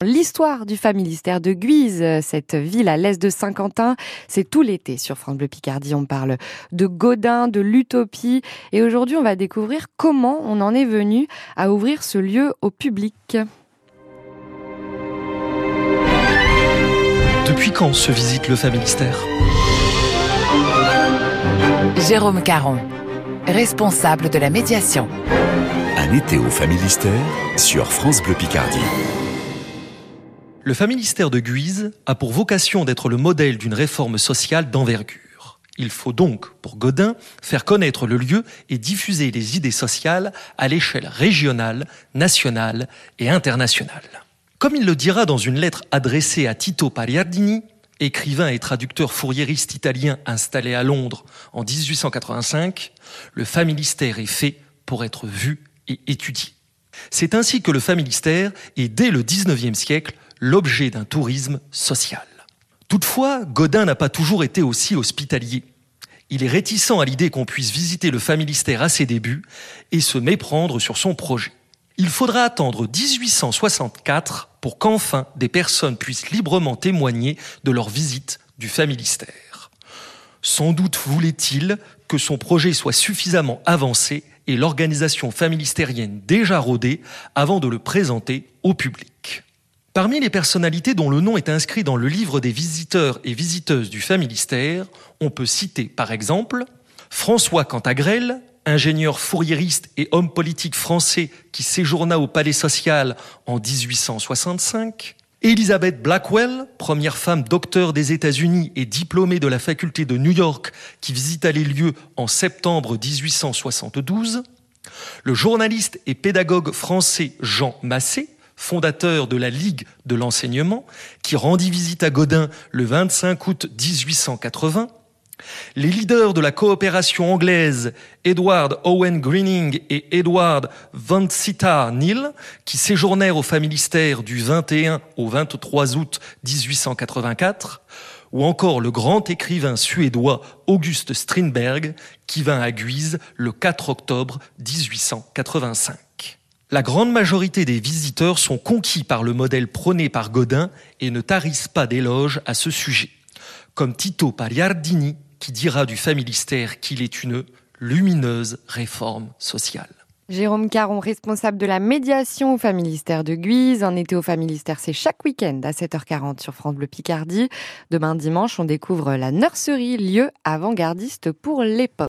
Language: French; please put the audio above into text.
L'histoire du familistère de Guise, cette ville à l'est de Saint-Quentin, c'est tout l'été sur France Bleu Picardie. On parle de Godin, de l'utopie. Et aujourd'hui, on va découvrir comment on en est venu à ouvrir ce lieu au public. Depuis quand se visite le familistère? Jérôme Caron, responsable de la médiation. Un été au familistère sur France Bleu Picardie. Le familistère de Guise a pour vocation d'être le modèle d'une réforme sociale d'envergure. Il faut donc, pour Godin, faire connaître le lieu et diffuser les idées sociales à l'échelle régionale, nationale et internationale. Comme il le dira dans une lettre adressée à Tito Pariardini, écrivain et traducteur fourriériste italien installé à Londres en 1885, le familistère est fait pour être vu et étudié. C'est ainsi que le familistère est, dès le 19e siècle, l'objet d'un tourisme social. Toutefois, Godin n'a pas toujours été aussi hospitalier. Il est réticent à l'idée qu'on puisse visiter le familistère à ses débuts et se méprendre sur son projet. Il faudra attendre 1864 pour qu'enfin des personnes puissent librement témoigner de leur visite du familistère. Sans doute voulait-il que son projet soit suffisamment avancé et l'organisation familistérienne déjà rodée avant de le présenter au public. Parmi les personnalités dont le nom est inscrit dans le livre des visiteurs et visiteuses du Familistère, on peut citer par exemple François Cantagrel, ingénieur fourriériste et homme politique français qui séjourna au Palais social en 1865, Elizabeth Blackwell, première femme docteur des États-Unis et diplômée de la faculté de New York qui visita les lieux en septembre 1872, le journaliste et pédagogue français Jean Massé, fondateur de la Ligue de l'enseignement, qui rendit visite à Godin le 25 août 1880, les leaders de la coopération anglaise, Edward Owen Greening et Edward Van Sittard Neal, qui séjournèrent au familistère du 21 au 23 août 1884, ou encore le grand écrivain suédois Auguste Strindberg, qui vint à Guise le 4 octobre 1885. La grande majorité des visiteurs sont conquis par le modèle prôné par Godin et ne tarissent pas d'éloges à ce sujet. Comme Tito Pariardini, qui dira du familistère qu'il est une lumineuse réforme sociale. Jérôme Caron, responsable de la médiation au Familistère de Guise. Un été au Familistère, c'est chaque week-end à 7h40 sur France Bleu Picardie. Demain dimanche, on découvre la nurserie, lieu avant-gardiste pour l'époque.